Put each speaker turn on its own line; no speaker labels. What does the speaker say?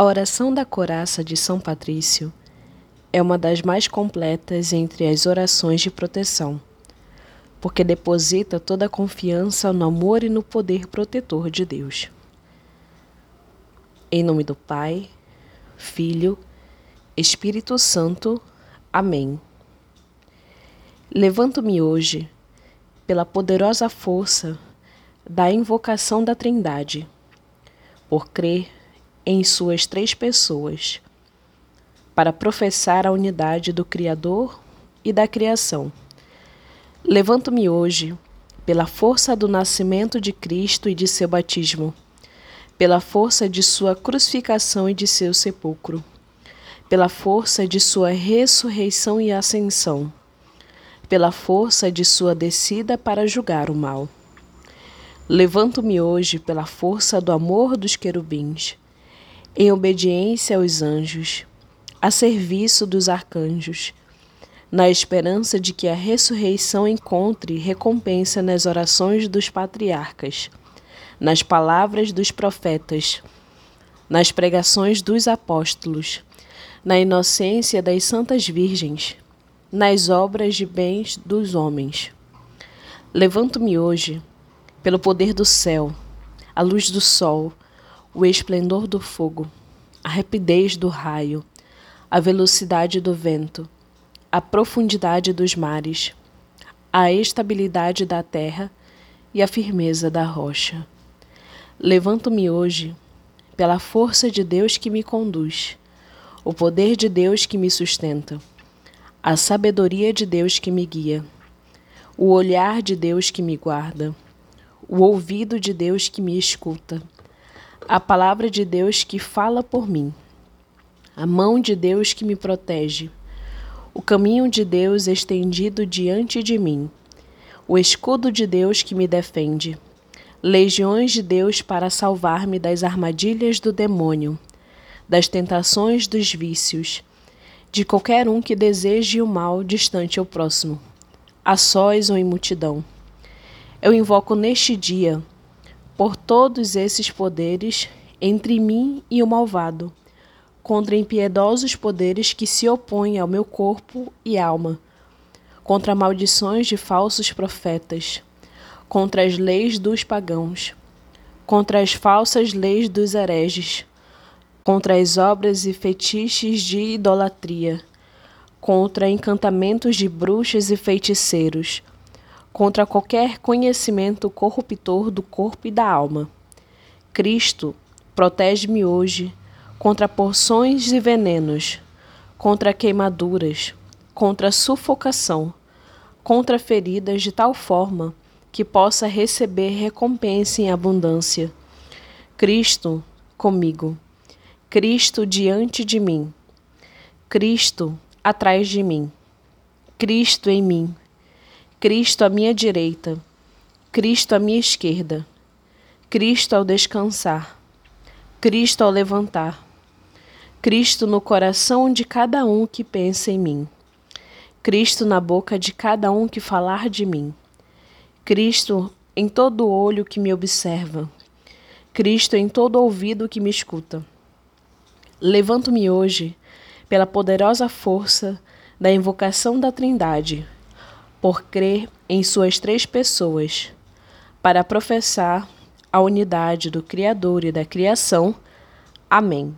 A oração da coraça de São Patrício é uma das mais completas entre as orações de proteção, porque deposita toda a confiança no amor e no poder protetor de Deus. Em nome do Pai, Filho, Espírito Santo. Amém. Levanto-me hoje pela poderosa força da invocação da Trindade, por crer em suas três pessoas, para professar a unidade do Criador e da criação. Levanto-me hoje pela força do nascimento de Cristo e de seu batismo, pela força de sua crucificação e de seu sepulcro, pela força de sua ressurreição e ascensão, pela força de sua descida para julgar o mal. Levanto-me hoje pela força do amor dos querubins em obediência aos anjos, a serviço dos arcanjos, na esperança de que a ressurreição encontre recompensa nas orações dos patriarcas, nas palavras dos profetas, nas pregações dos apóstolos, na inocência das santas virgens, nas obras de bens dos homens. Levanto-me hoje, pelo poder do céu, a luz do sol, o esplendor do fogo, a rapidez do raio, a velocidade do vento, a profundidade dos mares, a estabilidade da terra e a firmeza da rocha. Levanto-me hoje pela força de Deus que me conduz, o poder de Deus que me sustenta, a sabedoria de Deus que me guia, o olhar de Deus que me guarda, o ouvido de Deus que me escuta a palavra de Deus que fala por mim, a mão de Deus que me protege, o caminho de Deus estendido diante de mim, o escudo de Deus que me defende, legiões de Deus para salvar-me das armadilhas do demônio, das tentações dos vícios, de qualquer um que deseje o mal distante ao próximo, a sós ou em multidão. Eu invoco neste dia por todos esses poderes entre mim e o malvado, contra impiedosos poderes que se opõem ao meu corpo e alma, contra maldições de falsos profetas, contra as leis dos pagãos, contra as falsas leis dos hereges, contra as obras e fetiches de idolatria, contra encantamentos de bruxas e feiticeiros contra qualquer conhecimento corruptor do corpo e da alma. Cristo, protege-me hoje contra porções e venenos, contra queimaduras, contra sufocação, contra feridas de tal forma que possa receber recompensa em abundância. Cristo comigo, Cristo diante de mim, Cristo atrás de mim, Cristo em mim Cristo à minha direita, Cristo à minha esquerda, Cristo ao descansar, Cristo ao levantar, Cristo no coração de cada um que pensa em mim, Cristo na boca de cada um que falar de mim, Cristo em todo olho que me observa, Cristo em todo ouvido que me escuta. Levanto-me hoje pela poderosa força da invocação da Trindade por crer em suas três pessoas, para professar a unidade do Criador e da criação. Amém.